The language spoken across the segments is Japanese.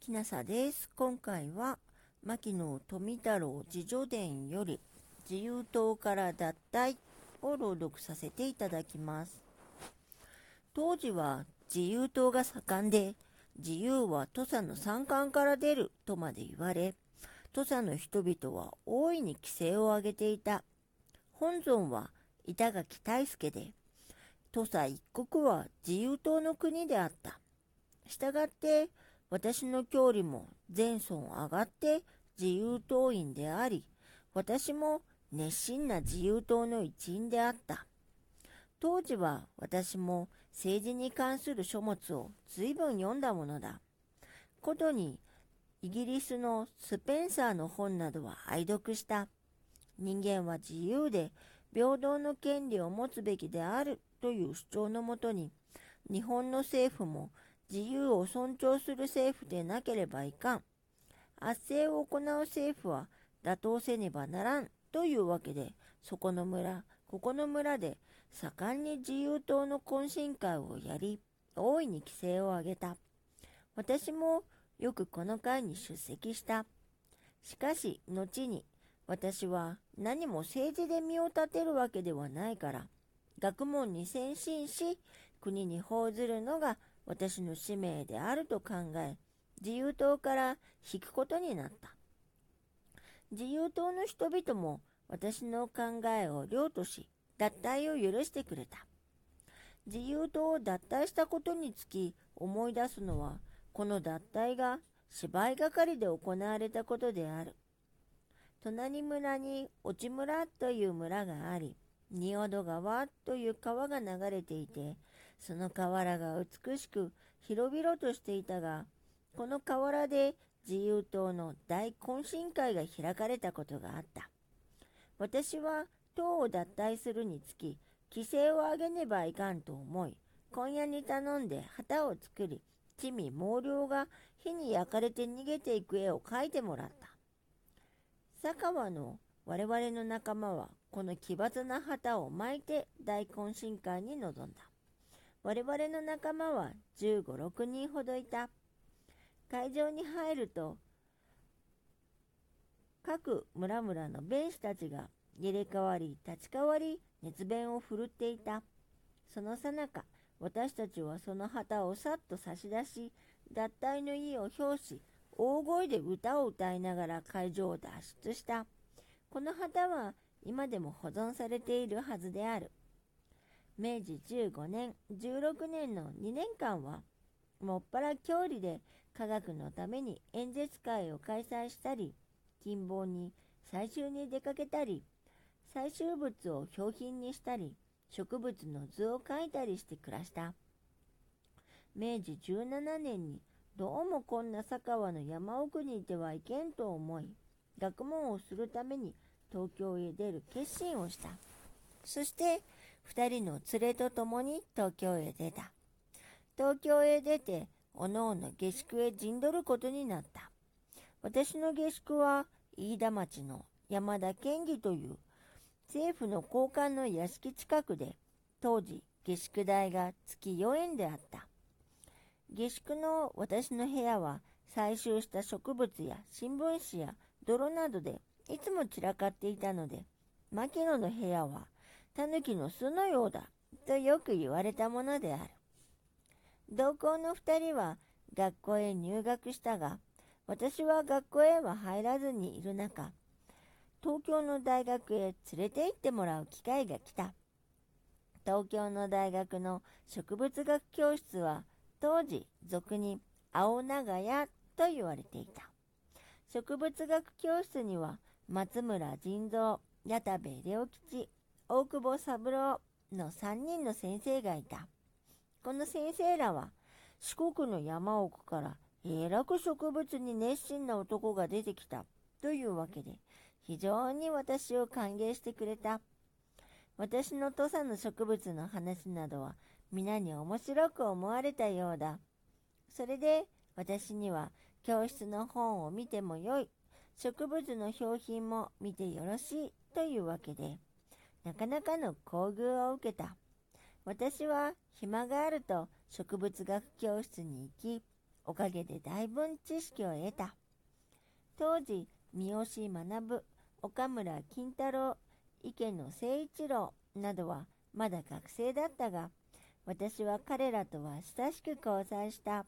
きなさです。今回は、牧野富太郎自叙伝より、自由党から脱退を朗読させていただきます。当時は自由党が盛んで、自由は土佐の山間から出るとまで言われ、土佐の人々は大いに規制を上げていた。本尊は板垣大輔で、土佐一国は自由党の国であった。したがって、私の郷里も前村上がって自由党員であり、私も熱心な自由党の一員であった。当時は私も政治に関する書物を随分読んだものだ。ことに、イギリスのスペンサーの本などは愛読した。人間は自由で平等の権利を持つべきであるという主張のもとに、日本の政府も自由を尊重する政府でなければいかん。圧政を行う政府は打倒せねばならんというわけで、そこの村、ここの村で盛んに自由党の懇親会をやり、大いに規制を上げた。私もよくこの会に出席した。しかし、後に、私は何も政治で身を立てるわけではないから、学問に先進し、国に報ずるのが私の使命であると考え、自由党から引くことになった。自由党の人々も私の考えを良とし、脱退を許してくれた。自由党を脱退したことにつき思い出すのは、この脱退が芝居係で行われたことである。隣村に落村という村があり、仁淀川という川が流れていて、その河原が美しく広々としていたが、この河原で自由党の大懇親会が開かれたことがあった。私は党を脱退するにつき、規制を上げねばいかんと思い、今夜に頼んで旗を作り、地味毛量が火に焼かれて逃げていく絵を描いてもらった。佐川の我々の仲間はこの奇抜な旗を巻いて大懇親会に臨んだ。我々の仲間は15、6人ほどいた。会場に入ると、各村々の弁士たちが入れ替わり立ち替わり熱弁を振るっていた。そのさなか、私たちはその旗をさっと差し出し、脱退の意を表し、大声で歌を歌いながら会場を脱出した。この旗は今でも保存されているはずである。明治15年、16年の2年間は、もっぱら郷里で科学のために演説会を開催したり、近傍に採集に出かけたり、採集物を標品にしたり、植物の図を描いたりして暮らした。明治17年にどうもこんな佐川の山奥にいてはいけんと思い、学問をするために東京へ出る決心をした。そして二人の連れと共に東京へ出た。東京へ出て、おのおの下宿へ陣取ることになった。私の下宿は、飯田町の山田県議という政府の高官の屋敷近くで、当時下宿代が月4円であった。下宿の私の部屋は採集した植物や新聞紙や泥などでいつも散らかっていたので、牧野の部屋は狸の巣のようだとよく言われたものである。同行の二人は学校へ入学したが、私は学校へは入らずにいる中、東京の大学へ連れて行ってもらう機会が来た。東京の大学の植物学教室は当時俗に青長屋と言われていた。植物学教室には松村仁蔵、矢田部良吉、大久保三郎の3人の先生がいた。この先生らは四国の山奥からえらく植物に熱心な男が出てきたというわけで非常に私を歓迎してくれた。私の土佐の植物の話などは皆に面白く思われたようだ。それで私には教室の本を見てもよい、植物の標品も見てよろしいというわけで、なかなかの厚遇を受けた。私は暇があると植物学教室に行き、おかげで大分知識を得た。当時、三好学、岡村金太郎、池野誠一郎などはまだ学生だったが、私は彼らとは親しく交際した。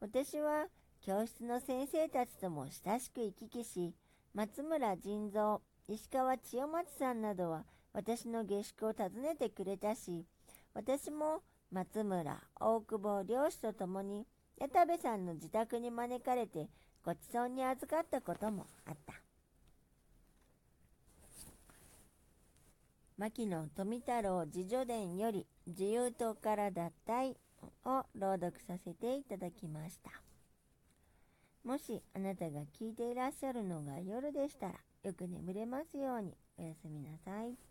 私は教室の先生たちとも親しく行き来し、松村仁蔵、石川千代松さんなどは私の下宿を訪ねてくれたし、私も松村、大久保漁師と共に矢田部さんの自宅に招かれてごちそうに預かったこともあった。牧野富太郎自叙伝より自由党から脱退を朗読させていただきました。もしあなたが聞いていらっしゃるのが夜でしたらよく眠れますようにおやすみなさい。